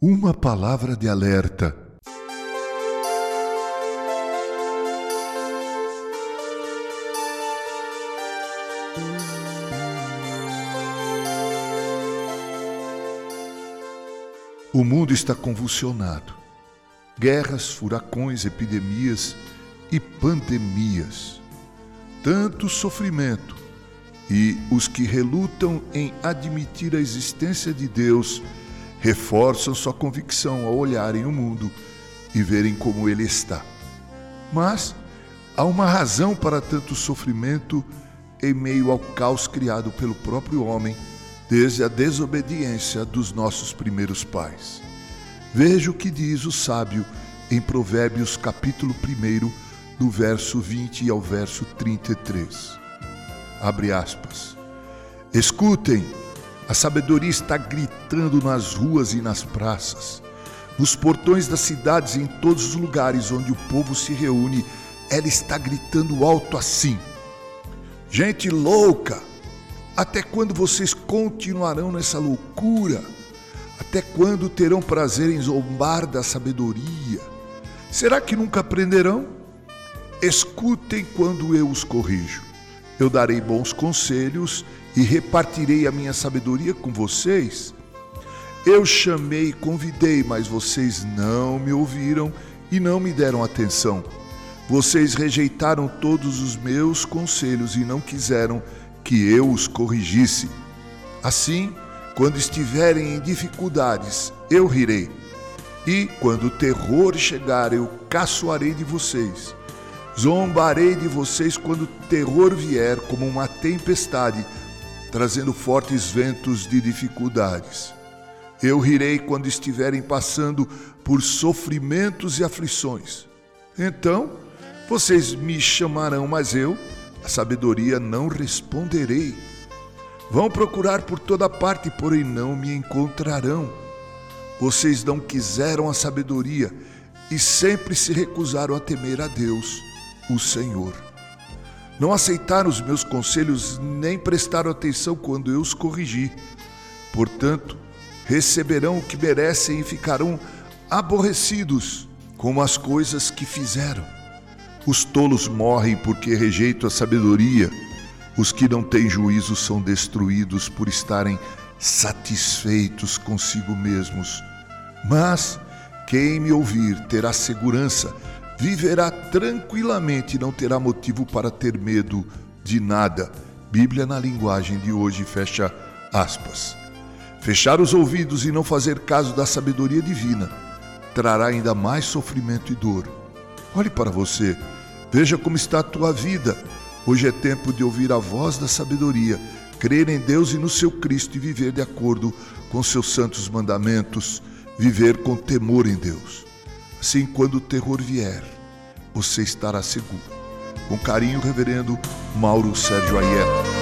Uma palavra de alerta. O mundo está convulsionado. Guerras, furacões, epidemias e pandemias. Tanto sofrimento. E os que relutam em admitir a existência de Deus reforçam sua convicção ao olharem o mundo e verem como ele está. Mas há uma razão para tanto sofrimento em meio ao caos criado pelo próprio homem desde a desobediência dos nossos primeiros pais. Veja o que diz o sábio em Provérbios capítulo 1, do verso 20 ao verso 33. Abre aspas. Escutem, a sabedoria está gritando nas ruas e nas praças, nos portões das cidades e em todos os lugares onde o povo se reúne. Ela está gritando alto assim: Gente louca! Até quando vocês continuarão nessa loucura? Até quando terão prazer em zombar da sabedoria? Será que nunca aprenderão? Escutem quando eu os corrijo. Eu darei bons conselhos e repartirei a minha sabedoria com vocês? Eu chamei e convidei, mas vocês não me ouviram e não me deram atenção. Vocês rejeitaram todos os meus conselhos e não quiseram que eu os corrigisse. Assim, quando estiverem em dificuldades, eu rirei. E quando o terror chegar, eu caçoarei de vocês. Zombarei de vocês quando o terror vier como uma tempestade trazendo fortes ventos de dificuldades. Eu rirei quando estiverem passando por sofrimentos e aflições. Então, vocês me chamarão, mas eu, a sabedoria, não responderei. Vão procurar por toda parte, porém não me encontrarão. Vocês não quiseram a sabedoria e sempre se recusaram a temer a Deus, o Senhor. Não aceitaram os meus conselhos nem prestaram atenção quando eu os corrigi. Portanto, receberão o que merecem e ficarão aborrecidos com as coisas que fizeram. Os tolos morrem porque rejeitam a sabedoria. Os que não têm juízo são destruídos por estarem satisfeitos consigo mesmos. Mas quem me ouvir terá segurança viverá tranquilamente e não terá motivo para ter medo de nada. Bíblia na linguagem de hoje, fecha aspas. Fechar os ouvidos e não fazer caso da sabedoria divina trará ainda mais sofrimento e dor. Olhe para você, veja como está a tua vida. Hoje é tempo de ouvir a voz da sabedoria, crer em Deus e no seu Cristo e viver de acordo com seus santos mandamentos, viver com temor em Deus. Assim, quando o terror vier, você estará seguro. Com carinho, Reverendo Mauro Sérgio Aieta.